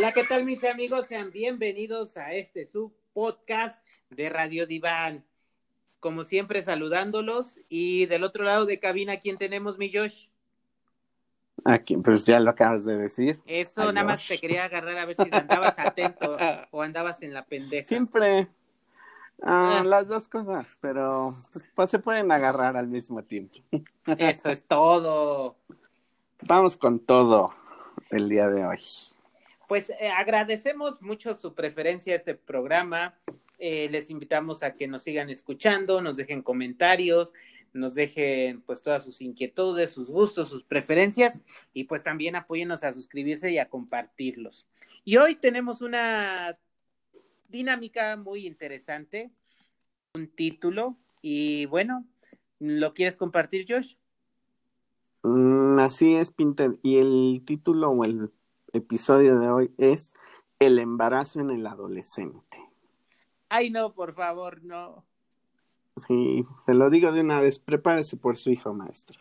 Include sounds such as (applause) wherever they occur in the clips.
Hola, ¿qué tal mis amigos? Sean bienvenidos a este su podcast de Radio Diván. Como siempre, saludándolos. Y del otro lado de cabina, ¿quién tenemos, mi Josh? Aquí, pues ya lo acabas de decir. Eso, nada más te quería agarrar a ver si andabas atento (laughs) o andabas en la pendeja. Siempre ah, ah. las dos cosas, pero pues, pues, se pueden agarrar al mismo tiempo. Eso es todo. Vamos con todo el día de hoy. Pues eh, agradecemos mucho su preferencia a este programa. Eh, les invitamos a que nos sigan escuchando, nos dejen comentarios, nos dejen pues todas sus inquietudes, sus gustos, sus preferencias y pues también apóyennos a suscribirse y a compartirlos. Y hoy tenemos una dinámica muy interesante, un título y bueno, ¿lo quieres compartir Josh? Mm, así es, Pinter. Y el título o el episodio de hoy es El embarazo en el adolescente. Ay, no, por favor, no. Sí, se lo digo de una vez, prepárese por su hijo maestro.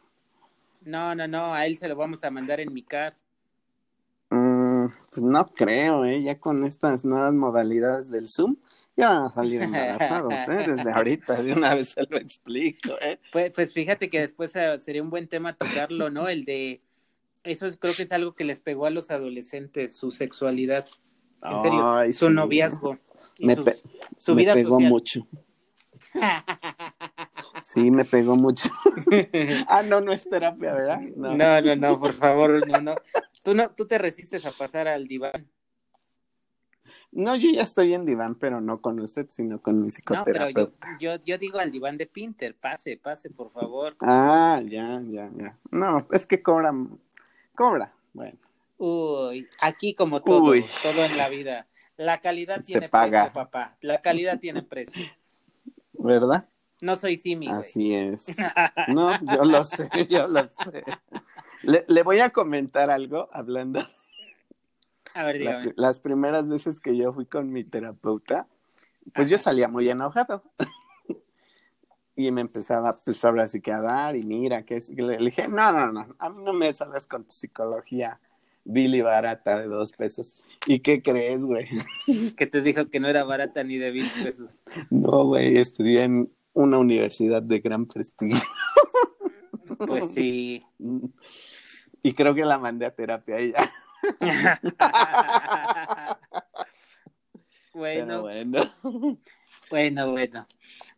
No, no, no, a él se lo vamos a mandar en mi car. Mm, pues no creo, ¿eh? Ya con estas nuevas modalidades del Zoom, ya van a salir embarazados, ¿eh? Desde ahorita, de una vez se lo explico, ¿eh? (laughs) Pues, pues fíjate que después eh, sería un buen tema tocarlo, ¿no? El de, eso es, creo que es algo que les pegó a los adolescentes, su sexualidad. En serio, su noviazgo. me, su vida pegó mucho. (laughs) Sí, me pegó mucho. (laughs) ah, no, no es terapia, ¿verdad? No. no, no, por favor, no, no. Tú no, tú te resistes a pasar al diván. No, yo ya estoy en diván, pero no con usted, sino con mi psicoterapeuta. No, pero yo, yo, digo al diván de Pinter, pase, pase, por favor. Ah, ya, ya, ya. No, es que cobra, cobra, bueno. Uy, aquí como todo, todo en la vida. La calidad tiene precio, papá. La calidad tiene precio. ¿Verdad? No soy Simi. Así es. (laughs) No, yo lo sé, yo lo sé. Le, voy a comentar algo hablando. A ver, dígame. las primeras veces que yo fui con mi terapeuta, pues yo salía muy enojado. Y me empezaba, pues ahora sí que a dar, y mira, que es. Le, dije, no, no, no, a mí no me sales con tu psicología Billy barata de dos pesos. ¿Y qué crees, güey? (laughs) Que te dijo que no era barata ni de mil pesos. No, güey, estudié en una universidad de gran prestigio. (laughs) Pues sí. (laughs) Y creo que la mandé a terapia a ella. bueno. bueno. Bueno, bueno.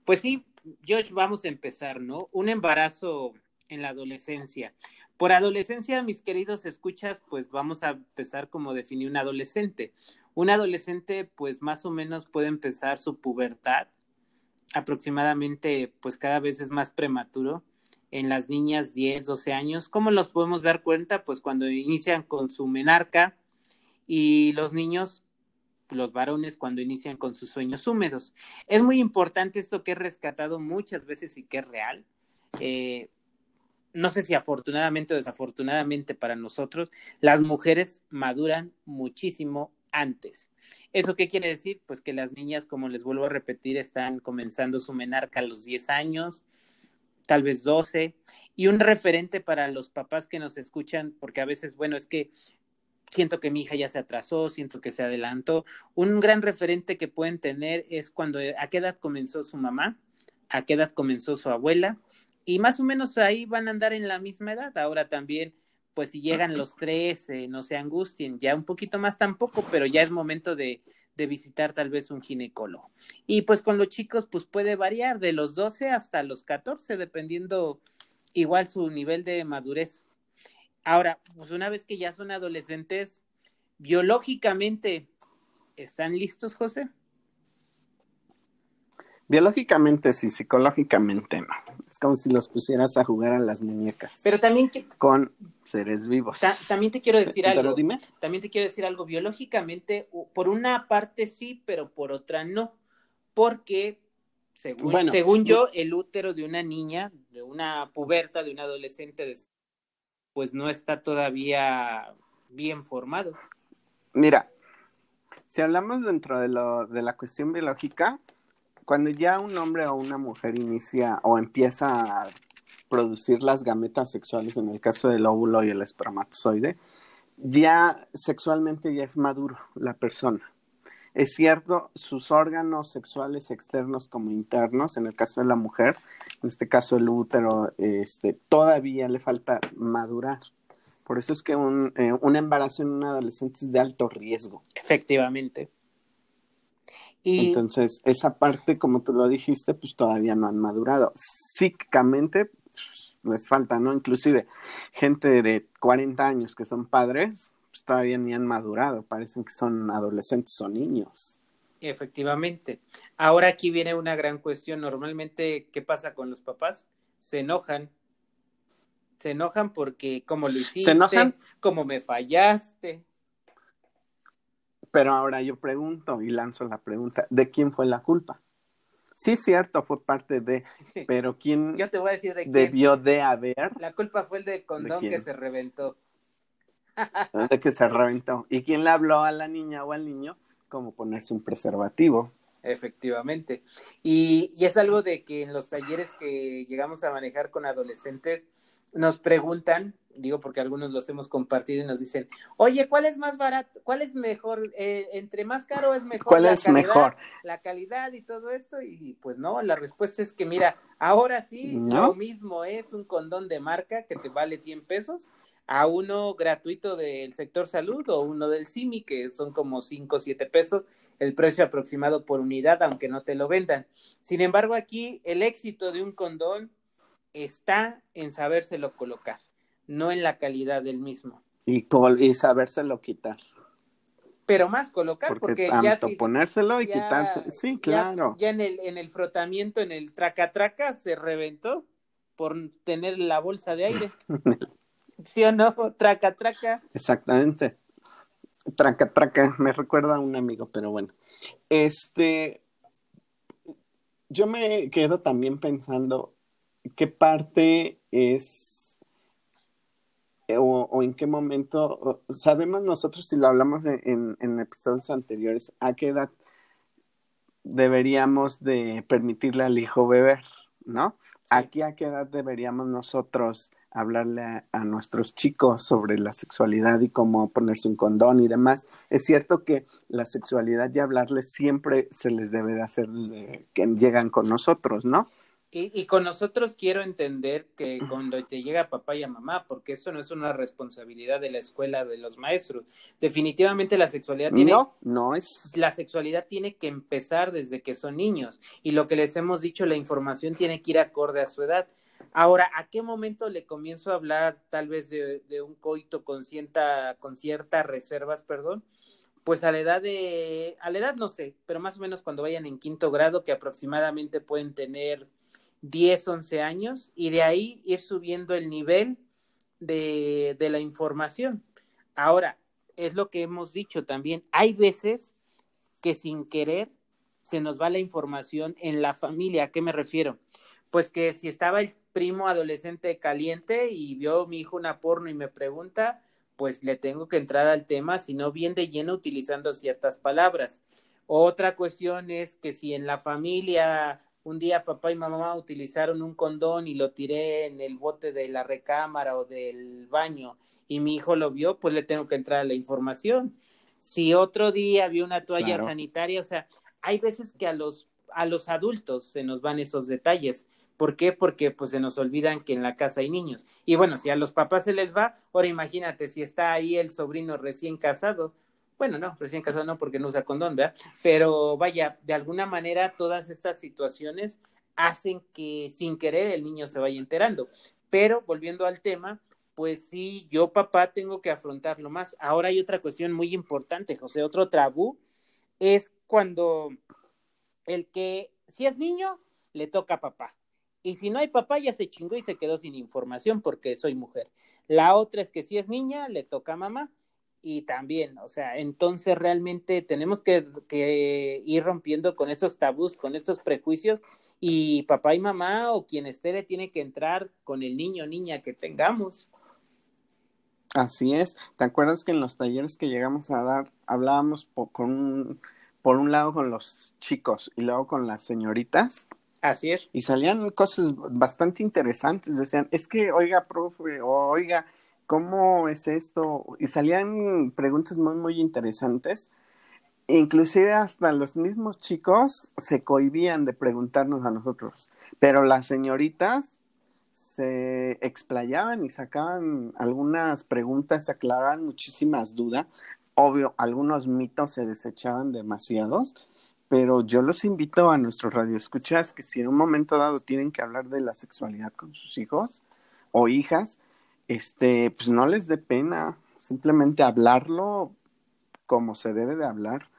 Pues sí, Josh, vamos a empezar, ¿no? Un embarazo en la adolescencia. Por adolescencia, mis queridos escuchas, pues vamos a empezar como definir un adolescente. Un adolescente, pues más o menos puede empezar su pubertad aproximadamente, pues cada vez es más prematuro. En las niñas 10, 12 años, ¿cómo los podemos dar cuenta? Pues cuando inician con su menarca y los niños, los varones, cuando inician con sus sueños húmedos. Es muy importante esto que he rescatado muchas veces y que es real. Eh, no sé si afortunadamente o desafortunadamente para nosotros, las mujeres maduran muchísimo antes. ¿Eso qué quiere decir? Pues que las niñas, como les vuelvo a repetir, están comenzando su menarca a los 10 años, tal vez 12. Y un referente para los papás que nos escuchan, porque a veces, bueno, es que siento que mi hija ya se atrasó, siento que se adelantó. Un gran referente que pueden tener es cuando, a qué edad comenzó su mamá, a qué edad comenzó su abuela, y más o menos ahí van a andar en la misma edad. Ahora también, pues si llegan los tres, no se angustien, ya un poquito más tampoco, pero ya es momento de, de, visitar tal vez un ginecólogo. Y pues con los chicos, pues puede variar de los 12 hasta los 14, dependiendo igual su nivel de madurez. Ahora, pues una vez que ya son adolescentes, biológicamente, ¿están listos, José? Biológicamente sí, psicológicamente no. Es como si los pusieras a jugar a las muñecas. Pero también con seres vivos. también te quiero decir algo. Pero dime. También te quiero decir algo. Biológicamente, por una parte sí, pero por otra no. Porque, según, según yo, el útero de una niña, de una puberta, de un adolescente, pues no está todavía bien formado. Mira, si hablamos dentro de, lo, de la cuestión biológica, cuando ya un hombre o una mujer inicia o empieza a producir las gametas sexuales, en el caso del óvulo y el espermatozoide, ya sexualmente ya es maduro la persona. Es cierto, sus órganos sexuales externos como internos, en el caso de la mujer, en este caso el útero, este, todavía le falta madurar. Por eso es que un, eh, un embarazo en un adolescente es de alto riesgo. Efectivamente. Y... Entonces, esa parte, como tú lo dijiste, pues todavía no han madurado. Psíquicamente pues, les falta, ¿no? Inclusive gente de 40 años que son padres, pues todavía ni han madurado, parecen que son adolescentes o niños. Efectivamente. Ahora aquí viene una gran cuestión. Normalmente, ¿qué pasa con los papás? Se enojan. Se enojan porque, como lo hiciste? ¿Se enojan? Como me fallaste. Pero ahora yo pregunto y lanzo la pregunta, ¿de quién fue la culpa? Sí, cierto, fue parte de, (laughs) pero ¿quién yo te voy a decir de debió de haber? La culpa fue el del condón que se reventó. De que se reventó. ¿Y quién le habló a la niña o al niño cómo ponerse un preservativo? Efectivamente. Y, y es algo de que en los talleres que llegamos a manejar con adolescentes nos preguntan digo porque algunos los hemos compartido y nos dicen, oye, ¿cuál es más barato? ¿Cuál es mejor? Eh, entre más caro es mejor. ¿Cuál es mejor? La calidad y todo esto. Y pues no, la respuesta es que mira, ahora sí, lo mismo es un condón de marca que te vale 100 pesos a uno gratuito del sector salud o uno del CIMI, que son como 5 o 7 pesos, el precio aproximado por unidad, aunque no te lo vendan. Sin embargo, aquí el éxito de un condón está en sabérselo colocar no en la calidad del mismo. Y, y sabérselo quitar. Pero más colocar, porque, ya ponérselo y quitarse, sí, claro. Ya, en el en el frotamiento, en el traca traca se reventó por tener la bolsa de aire. (laughs) (laughs) ¿Sí o no? Traca traca. Exactamente. Traca traca, me recuerda a un amigo, pero bueno. Este yo me quedo también pensando qué parte es eh, o, en qué momento, sabemos nosotros si lo hablamos en, episodios anteriores, a qué edad deberíamos de permitirle al hijo beber, ¿no? Aquí a qué edad deberíamos nosotros hablarle a, nuestros chicos sobre la sexualidad y cómo ponerse un condón y demás. Es cierto que la sexualidad y hablarles siempre se les debe de hacer desde que llegan con nosotros, ¿no? Y, con nosotros quiero entender que cuando te llega papá y a mamá, porque esto no es una responsabilidad de la escuela de los maestros. Definitivamente la sexualidad tiene. No, no es. La sexualidad tiene que empezar desde que son niños. Y lo que les hemos dicho, la información tiene que ir acorde a su edad. Ahora, ¿a qué momento le comienzo a hablar tal vez de, un coito con cierta, con ciertas reservas, perdón? Pues a la edad de, a la edad no sé, pero más o menos cuando vayan en quinto grado, que aproximadamente pueden tener 10, 11 años y de ahí ir subiendo el nivel de, de la información. Ahora, es lo que hemos dicho también, hay veces que sin querer se nos va la información en la familia. ¿A qué me refiero? Pues que si estaba el primo adolescente caliente y vio mi hijo una porno y me pregunta, pues le tengo que entrar al tema, si no bien de lleno utilizando ciertas palabras. Otra cuestión es que si en la familia un día papá y mamá utilizaron un condón y lo tiré en el bote de la recámara o del baño y mi hijo lo vio, pues le tengo que entrar a la información. Si otro día vio una toalla sanitaria, o sea, hay veces que a los, a los adultos se nos van esos detalles. ¿Por qué? Porque pues se nos olvidan que en la casa hay niños. Y bueno, si a los papás se les va, ahora imagínate si está ahí el sobrino recién casado, bueno, no, recién casado no porque no usa condón, ¿verdad? Pero vaya, de alguna manera todas estas situaciones hacen que sin querer el niño se vaya enterando. Pero volviendo al tema, pues sí, yo papá tengo que afrontarlo más. Ahora hay otra cuestión muy importante, José, otro tabú es cuando el que si es niño le toca a papá. Y si no hay papá, ya se chingó y se quedó sin información porque soy mujer. La otra es que si es niña, le toca a mamá y también, o sea, entonces realmente tenemos que, ir rompiendo con esos tabús, con estos prejuicios y papá y mamá o quien esté le tiene que entrar con el niño o niña que tengamos. Así es. ¿Te acuerdas que en los talleres que llegamos a dar hablábamos por, con por un lado con los chicos y luego con las señoritas? Así es. Y salían cosas bastante interesantes. Decían, es que, oiga, profe, oiga, ¿cómo es esto? Y salían preguntas muy, muy interesantes. Inclusive hasta los mismos chicos se cohibían de preguntarnos a nosotros, pero las señoritas se explayaban y sacaban algunas preguntas, aclaraban muchísimas dudas. Obvio, algunos mitos se desechaban demasiados, pero yo los invito a nuestros radioescuchas que si en un momento dado tienen que hablar de la sexualidad con sus hijos o hijas, este, pues no les dé pena, simplemente hablarlo como se debe de hablar.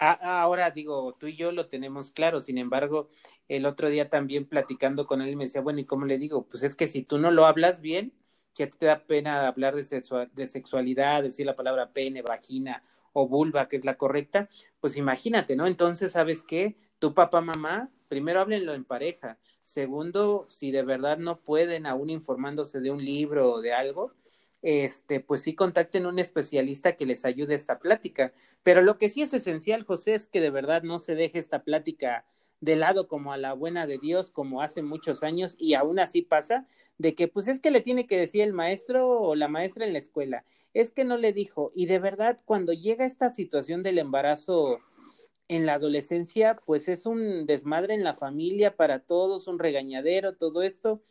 ahora digo, tú y yo lo tenemos claro, sin embargo, el otro día también platicando con él me decía, bueno, ¿y cómo le digo? Pues es que si tú no lo hablas bien, ya te da pena hablar de, de sexualidad, decir la palabra pene, vagina o vulva, que es la correcta, pues imagínate, ¿no? Entonces, ¿sabes qué? Tu papá, mamá, primero háblenlo en pareja. Segundo, si de verdad no pueden, aún informándose de un libro o de algo, este, pues sí contacten un especialista que les ayude a esta plática. Pero lo que sí es esencial, José, es que de verdad no se deje esta plática de lado como a la buena de Dios, como hace muchos años, y aún así pasa, de que pues es que le tiene que decir el maestro o la maestra en la escuela, es que no le dijo, y de verdad cuando llega esta situación del embarazo en la adolescencia, pues es un desmadre en la familia para todos, un regañadero, todo esto.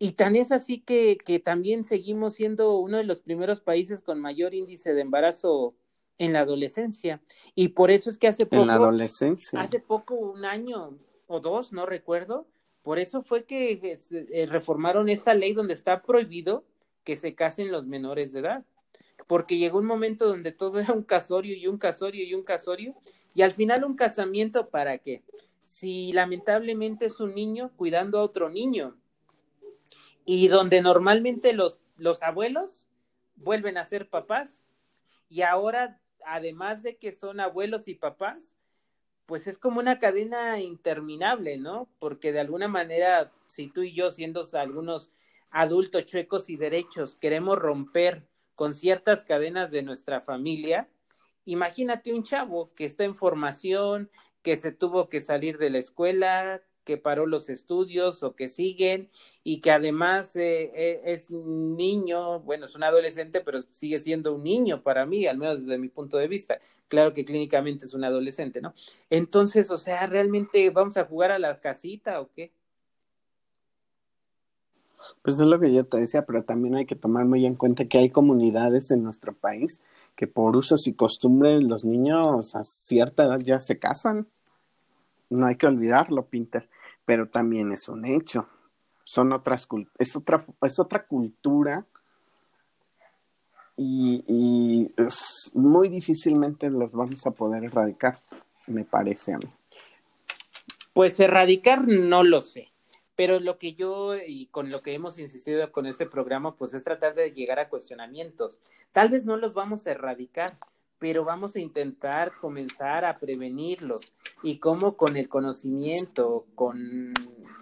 Y tan es así que, que también seguimos siendo uno de los primeros países con mayor índice de embarazo en la adolescencia. Y por eso es que hace poco. En la adolescencia. Hace poco, un año o dos, no recuerdo. Por eso fue que eh, eh, reformaron esta ley donde está prohibido que se casen los menores de edad. Porque llegó un momento donde todo (laughs) era un casorio y un casorio y un casorio. Y al final, un casamiento, ¿para qué? Si lamentablemente es un niño cuidando a otro niño. Y donde normalmente los, los abuelos vuelven a ser papás. Y ahora además de que son abuelos y papás, pues es como una cadena interminable, ¿no? Porque de alguna manera, si tú y yo, siendo algunos adultos chuecos y derechos, queremos romper con ciertas cadenas de nuestra familia, imagínate un chavo que está en formación, que se tuvo que salir de la escuela, que paró los estudios o que siguen y que además eh, eh, es niño, bueno, es un adolescente, pero sigue siendo un niño para mí, al menos desde mi punto de vista. Claro que clínicamente es un adolescente, ¿no? Entonces, o sea, ¿realmente vamos a jugar a la casita o qué? Pues es lo que yo te decía, pero también hay que tomar muy en cuenta que hay comunidades en nuestro país que por usos y costumbres los niños a cierta edad ya se casan no hay que olvidarlo, Pinter, pero también es un hecho. Son otras es otra, es otra cultura y, muy difícilmente los vamos a poder erradicar, me parece a mí. Pues erradicar no lo sé, pero lo que yo y con lo que hemos insistido con este programa, pues es tratar de llegar a cuestionamientos. Tal vez no los vamos a erradicar, pero vamos a intentar comenzar a prevenirlos y cómo con el conocimiento, con,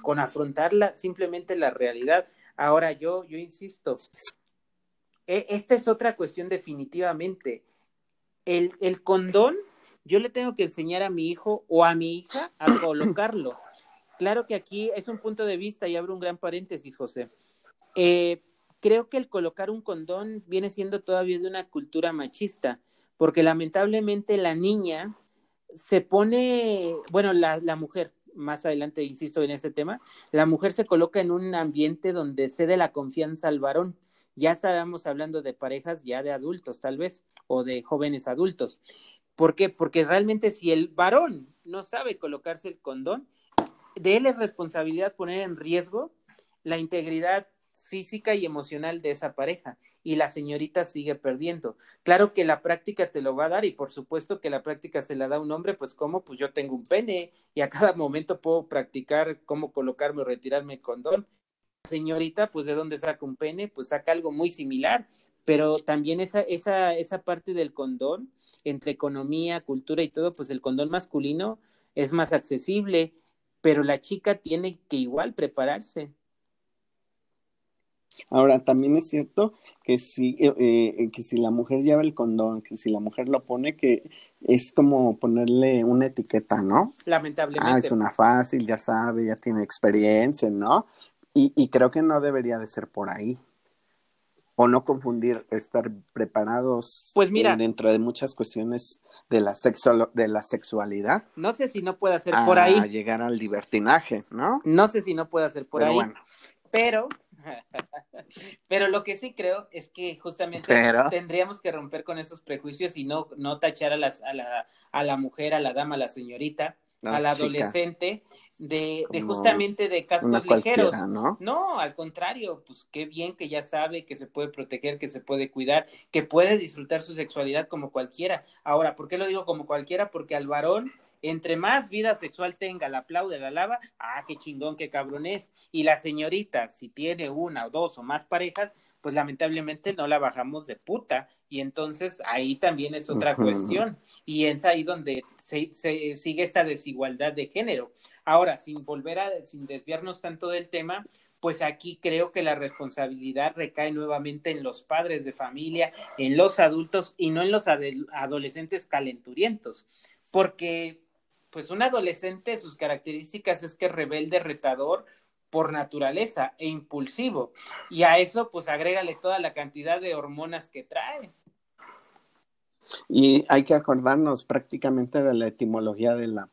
con afrontar simplemente la realidad. Ahora yo, yo insisto, e, esta es otra cuestión definitivamente. El, el condón, yo le tengo que enseñar a mi hijo o a mi hija a colocarlo. (clears throat) Claro que aquí es un punto de vista y abro un gran paréntesis, José. Eh, creo que el colocar un condón viene siendo todavía de una cultura machista porque lamentablemente la niña se pone, bueno, la, la mujer, más adelante insisto en este tema, la mujer se coloca en un ambiente donde cede la confianza al varón. Ya estábamos hablando de parejas ya de adultos, tal vez, o de jóvenes adultos. ¿Por qué? Porque realmente si el varón no sabe colocarse el condón, de él es responsabilidad poner en riesgo la integridad física y emocional de esa pareja y la señorita sigue perdiendo. Claro que la práctica te lo va a dar y por supuesto que la práctica se la da un hombre, pues como, pues yo tengo un pene y a cada momento puedo practicar cómo colocarme o retirarme el condón. La señorita, pues de dónde saca un pene, pues saca algo muy similar, pero también esa, esa, esa parte del condón, entre economía, cultura y todo, pues el condón masculino es más accesible, pero la chica tiene que igual prepararse. Ahora, también es cierto que si, eh, eh, que si la mujer lleva el condón, que si la mujer lo pone, que es como ponerle una etiqueta, ¿no? Lamentablemente. Ah, es una fácil, ya sabe, ya tiene experiencia, ¿no? Y, y creo que no debería de ser por ahí. o no confundir, estar preparados pues mira, dentro de muchas cuestiones de la, sexo, de la sexualidad. No sé si no puede ser por ahí. A llegar al libertinaje, ¿no? No sé si no puede ser por ahí. Bueno. Pero, (laughs) pero lo que sí creo es que justamente tendríamos que romper con esos prejuicios y no, no tachar a, las, a, la, a la mujer, a la dama, a la señorita, a la adolescente de, de justamente de cascos ligeros. ¿no? no, al contrario, pues qué bien que ya sabe que se puede proteger, que se puede cuidar, que puede disfrutar su sexualidad como cualquiera. Ahora, ¿por qué lo digo como cualquiera? Porque al varón entre más vida sexual tenga, la aplaude, la lava, ah, qué chingón, qué cabrón es. Y la señorita, si tiene una o dos o más parejas, pues lamentablemente no la bajamos de puta. Y entonces ahí también es otra cuestión. Y es ahí donde se, se, sigue esta desigualdad de género. Ahora, sin volver a, sin desviarnos tanto del tema, pues aquí creo que la responsabilidad recae nuevamente en los padres de familia, en los adultos y no en los adolescentes calenturientos, porque pues un adolescente, sus características es que es rebelde, retador por naturaleza e impulsivo. Y a eso, pues agrégale toda la cantidad de hormonas que trae. Y hay que acordarnos prácticamente de la etimología de la,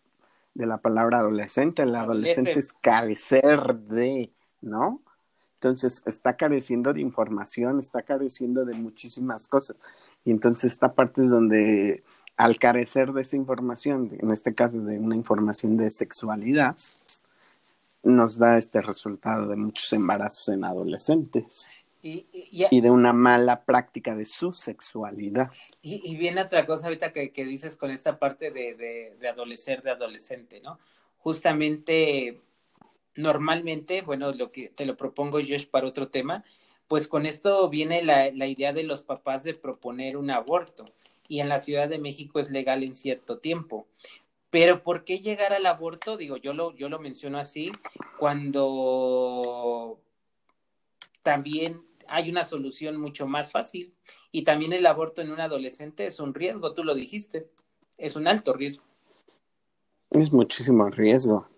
de la palabra adolescente. El adolescente es carecer de, ¿no? Entonces está careciendo de información, está careciendo de muchísimas cosas. Y entonces esta parte es donde al carecer de esa información, en este caso de una información de sexualidad, nos da este resultado de muchos embarazos en adolescentes. Y, de una mala práctica de su sexualidad. Y, viene otra cosa ahorita que, dices con esta parte de, de, de adolecer, de adolescente, ¿no? Justamente, normalmente, bueno, lo que te lo propongo yo es para otro tema, pues con esto viene la, la idea de los papás de proponer un aborto y en la Ciudad de México es legal en cierto tiempo. Pero ¿por qué llegar al aborto? Digo, yo lo, yo lo menciono así, cuando también hay una solución mucho más fácil. Y también el aborto en un adolescente es un riesgo, tú lo dijiste, es un alto riesgo. Es muchísimo riesgo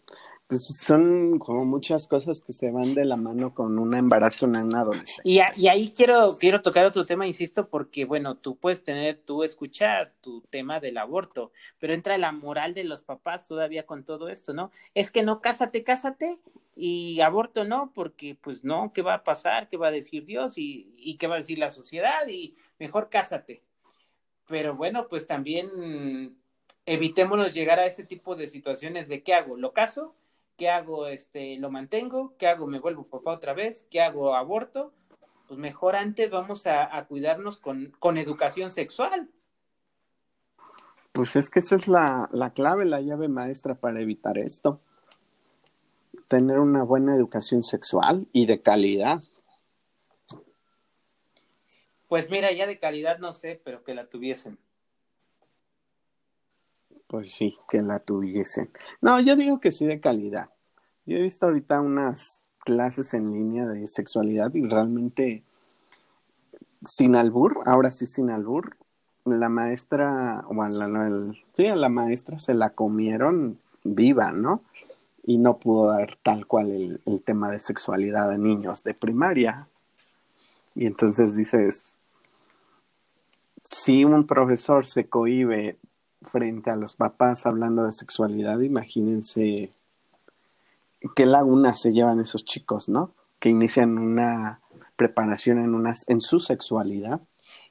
pues son como muchas cosas que se van de la mano con un embarazo en una adolescente. Y, y, ahí quiero, quiero tocar otro tema, insisto, porque bueno, tú puedes tener, tú escuchar tu tema del aborto, pero entra la moral de los papás todavía con todo esto, ¿no? Es que no, cásate, cásate, y aborto no, porque pues no, ¿qué va a pasar? ¿Qué va a decir Dios? ¿Y, y qué va a decir la sociedad? Y mejor cásate. Pero bueno, pues también evitémonos llegar a ese tipo de situaciones de ¿qué hago? ¿Lo caso? ¿Qué hago? Este, ¿Lo mantengo? ¿Qué hago? ¿Me vuelvo papá otra vez? ¿Qué hago? ¿Aborto? Pues mejor antes vamos a, cuidarnos con, con, educación sexual. Pues es que esa es la, la clave, la llave maestra para evitar esto. Tener una buena educación sexual y de calidad. Pues mira, ya de calidad no sé, pero que la tuviesen. Pues sí, que la tuviesen. No, yo digo que sí de calidad. Yo he visto ahorita unas clases en línea de sexualidad y realmente sin albur, ahora sí sin albur, la maestra, bueno, la, sí, a la maestra se la comieron viva, ¿no? Y no pudo dar tal cual el, el tema de sexualidad a niños de primaria. Y entonces dices, si un profesor se cohibe frente a los papás hablando de sexualidad, imagínense qué laguna se llevan esos chicos, ¿no? Que inician una preparación en, unas, en su sexualidad.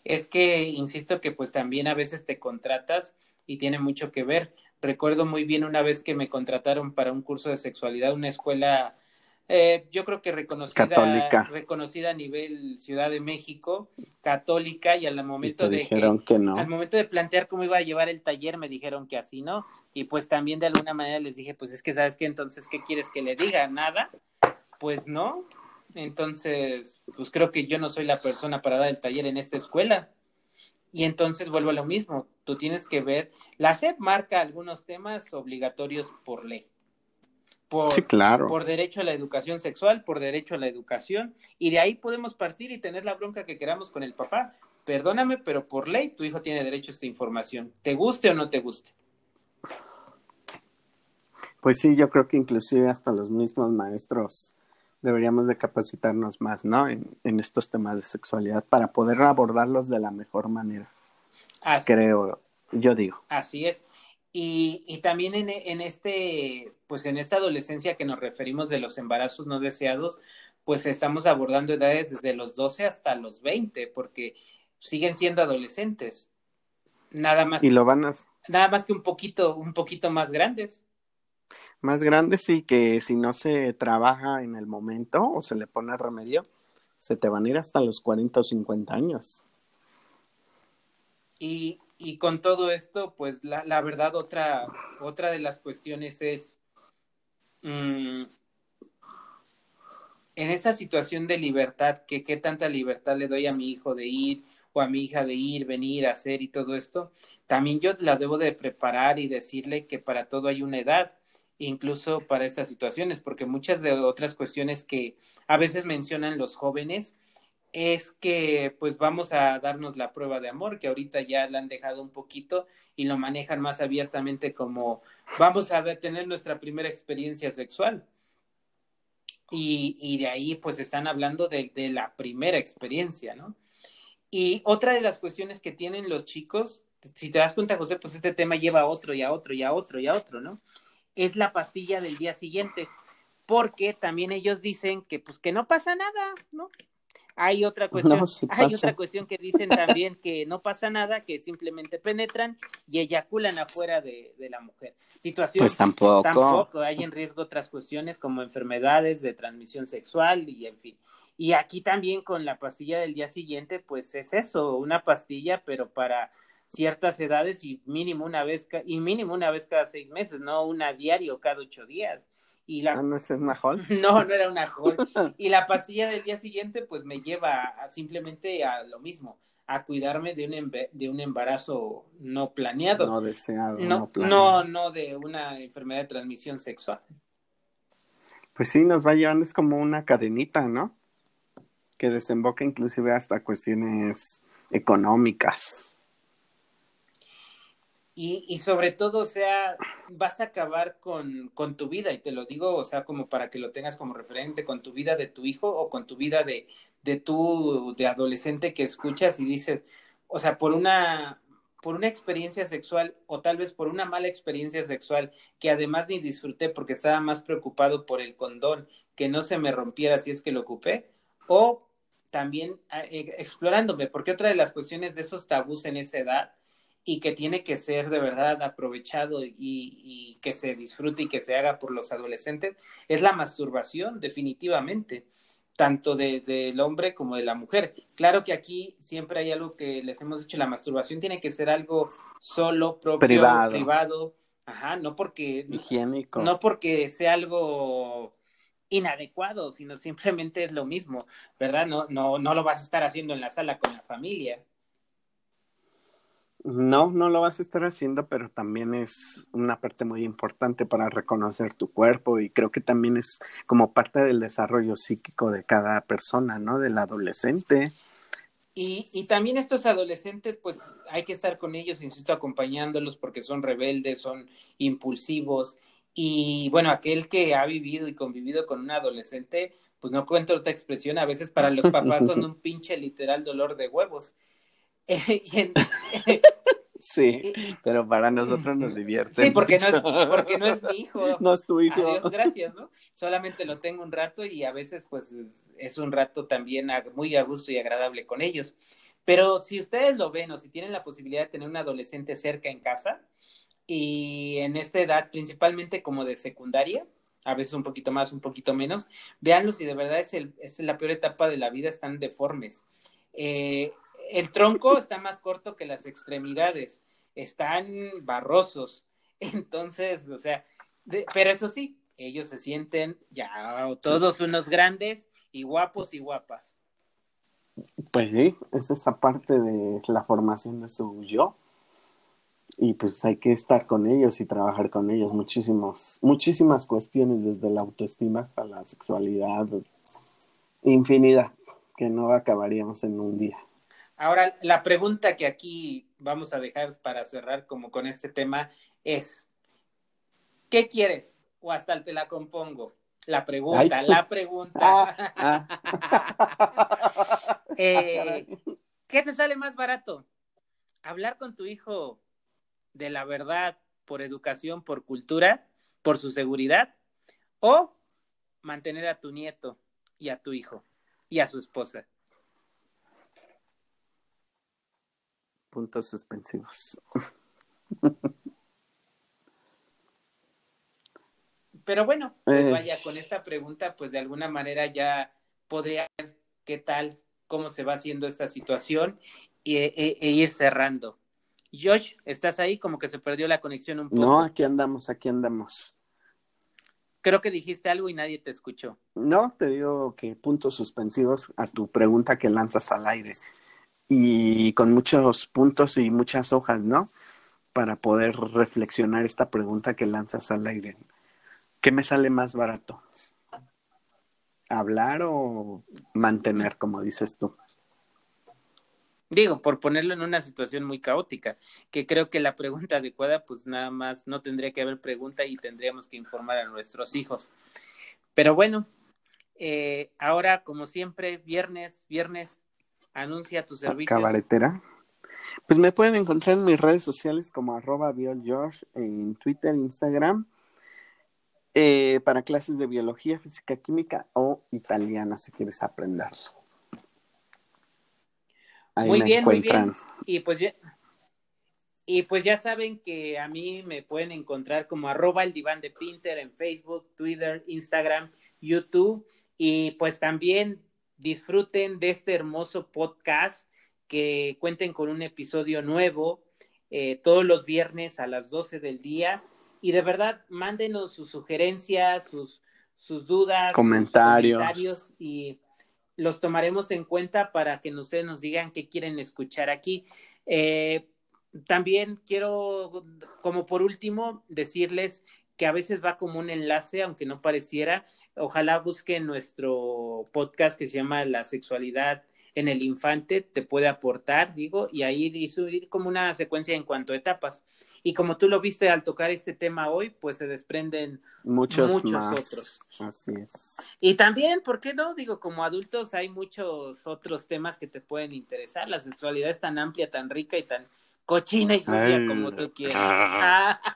Es que, insisto que pues también a veces te contratas y tiene mucho que ver. Recuerdo muy bien una vez que me contrataron para un curso de sexualidad, una escuela eh, yo creo que reconocida, reconocida a nivel Ciudad de México, católica, y al momento de al momento de plantear cómo iba a llevar el taller, me dijeron que así, ¿no? Y pues también de alguna manera les dije, pues es que sabes qué, entonces, ¿qué quieres que le diga? Nada, pues no. Entonces, pues creo que yo no soy la persona para dar el taller en esta escuela. Y entonces vuelvo a lo mismo, tú tienes que ver, la SEP marca algunos temas obligatorios por ley por, claro. por derecho a la educación sexual, por derecho a la educación, y de ahí podemos partir y tener la bronca que queramos con el papá. Perdóname, pero por ley tu hijo tiene derecho a esta información, te guste o no te guste. Pues sí, yo creo que inclusive hasta los mismos maestros deberíamos de capacitarnos más, ¿no? En, estos temas de sexualidad para poder abordarlos de la mejor manera. Creo, yo digo. Así es. Y, y también en, en, este, pues en esta adolescencia que nos referimos de los embarazos no deseados, pues estamos abordando edades desde los 12 hasta los 20, porque siguen siendo adolescentes. Nada más. Y lo van a... Nada más que un poquito, un poquito más grandes. Más grandes y que si no se trabaja en el momento o se le pone remedio, se te van a ir hasta los 40 o 50 años. Y, y con todo esto, pues la, la, verdad, otra, otra de las cuestiones es, mm, en esta situación de libertad, que qué tanta libertad le doy a mi hijo de ir o a mi hija de ir, venir, hacer y todo esto, también yo la debo de preparar y decirle que para todo hay una edad, incluso para estas situaciones, porque muchas de otras cuestiones que a veces mencionan los jóvenes es que pues vamos a darnos la prueba de amor, que ahorita ya la han dejado un poquito y lo manejan más abiertamente como vamos a tener nuestra primera experiencia sexual y, y, de ahí pues están hablando de, de, la primera experiencia, ¿no? Y otra de las cuestiones que tienen los chicos, si te das cuenta, José, pues este tema lleva a otro y a otro y a otro y a otro, ¿no? Es la pastilla del día siguiente, porque también ellos dicen que pues que no pasa nada, ¿no? Hay otra (laughs) cuestión, hay otra cuestión que dicen también que no pasa nada, que simplemente penetran y eyaculan afuera de, de la mujer. Situación pues tampoco. tampoco hay en riesgo otras cuestiones como enfermedades de transmisión sexual y en fin. Y aquí también con la pastilla del día siguiente, pues es eso, una pastilla, pero para ciertas edades y mínimo una vez y mínimo una vez cada seis meses, no una diario cada ocho días. Y la... Ah, no es una. (laughs) No, no era una Holz. (laughs) y la pastilla del día siguiente, pues me lleva a, simplemente a lo mismo, a cuidarme de un, de un embarazo no planeado. No deseado. No, no, no, de una enfermedad de transmisión sexual. Pues sí, nos va llevando, es como una cadenita, ¿no? Que desemboca inclusive hasta cuestiones económicas. Y, sobre todo, o sea, vas a acabar con, con, tu vida, y te lo digo, o sea, como para que lo tengas como referente, con tu vida de tu hijo o con tu vida de, de tu, de adolescente que escuchas y dices, o sea, por una, por una experiencia sexual o tal vez por una mala experiencia sexual que además ni disfruté porque estaba más preocupado por el condón que no se me rompiera si es que lo ocupé, o también ah, eh, explorándome, porque otra de las cuestiones de esos tabús en esa edad y que tiene que ser de verdad aprovechado y, y, que se disfrute y que se haga por los adolescentes, es la masturbación, definitivamente, tanto del de, hombre como de la mujer. Claro que aquí siempre hay algo que les hemos dicho, la masturbación tiene que ser algo solo, propio, privado, privado ajá, no porque... Higiénico. No porque sea algo inadecuado, sino simplemente es lo mismo, ¿verdad? No, no, no lo vas a estar haciendo en la sala con la familia. No, no lo vas a estar haciendo, pero también es una parte muy importante para reconocer tu cuerpo y creo que también es como parte del desarrollo psíquico de cada persona, ¿no? Del adolescente. Y, y también estos adolescentes, pues hay que estar con ellos, insisto, acompañándolos porque son rebeldes, son impulsivos. Y bueno, aquel que ha vivido y convivido con un adolescente, pues no cuento otra expresión, a veces para los papás son (laughs) un pinche literal dolor de huevos. (laughs) (laughs) sí, pero para nosotros nos divierte. Sí, porque no, es, porque no es mi hijo. (laughs) No es tu hijo. Adiós, gracias, ¿no? Solamente lo tengo un rato y a veces pues es un rato también muy a gusto y agradable con ellos. Pero si ustedes lo ven o si tienen la posibilidad de tener un adolescente cerca en casa y en esta edad, principalmente como de secundaria, a veces un poquito más, un poquito menos, véanlo si de verdad es, el, es la peor etapa de la vida, están deformes. Eh, el tronco está más corto que las extremidades, están barrosos. (laughs) Entonces, o sea, pero eso sí, ellos se sienten ya todos unos grandes y guapos y guapas. Pues sí, es esa parte de la formación de su yo. Y pues hay que estar con ellos y trabajar con ellos. Muchísimos, muchísimas cuestiones, desde la autoestima hasta la sexualidad, infinidad, que no acabaríamos en un día. Ahora, la pregunta que aquí vamos a dejar para cerrar como con este tema es, ¿qué quieres? O hasta te la compongo. La pregunta, la pregunta. Ah, (laughs) ah. Eh, ¿Qué te sale más barato? ¿Hablar con tu hijo de la verdad por educación, por cultura, por su seguridad? ¿O mantener a tu nieto y a tu hijo y a su esposa? Puntos suspensivos. Pero bueno, pues Eh. vaya, con esta pregunta, pues de alguna manera ya podría ver qué tal, cómo se va haciendo esta situación e, e- e ir cerrando. Josh, ¿estás ahí? Como que se perdió la conexión un poco. No, aquí andamos, aquí andamos. Creo que dijiste algo y nadie te escuchó. No, te digo que puntos suspensivos a tu pregunta que lanzas al aire. Y con muchos puntos y muchas hojas, ¿no? Para poder reflexionar esta pregunta que lanzas al aire. ¿Qué me sale más barato? ¿Hablar o mantener, como dices tú? Digo, por ponerlo en una situación muy caótica, que creo que la pregunta adecuada, pues nada más no tendría que haber pregunta y tendríamos que informar a nuestros hijos. Pero bueno, eh, ahora, como siempre, viernes, viernes, anuncia tus servicios. Cabaretera. Pues me pueden encontrar en mis redes sociales como arroba biolgeorge en Twitter, Instagram, eh, para clases de biología, física, química o italiano si quieres aprenderlo. Ahí Muy me bien, muy bien. Y pues ya, y pues ya saben que a mí me pueden encontrar como arroba el diván de Pinter en Facebook, Twitter, Instagram, YouTube. Y pues también disfruten de este hermoso podcast que cuenten con un episodio nuevo eh, todos los viernes a las 12 del día. Y de verdad, mándenos sus sugerencias, sus, sus dudas, sus comentarios y los tomaremos en cuenta para que ustedes nos digan qué quieren escuchar aquí. Eh, también quiero, como por último, decirles que a veces va como un enlace, aunque no pareciera. Ojalá busquen nuestro podcast que se llama La sexualidad en el infante, te puede aportar, digo, y ahí y subir como una secuencia en cuanto a etapas. Y como tú lo viste al tocar este tema hoy, pues se desprenden Muchos, muchos más. otros. Así es. y también, ¿por qué no? Digo, como adultos hay muchos otros temas que te pueden interesar. La sexualidad es tan amplia, tan rica y tan cochina y sucia Ay. como tú quieras. (laughs)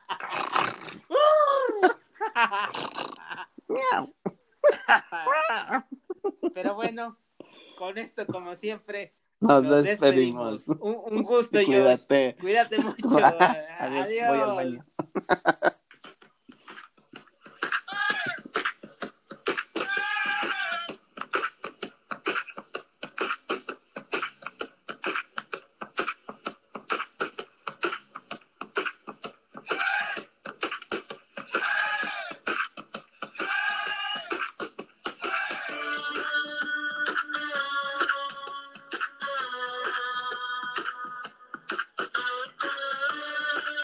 (laughs) (laughs) Pero bueno, con esto, como siempre, Nos, nos despedimos. Un, un gusto. (laughs) Cuídate. Cuídate (laughs) mucho. Adiós. Voy al Adiós. baño.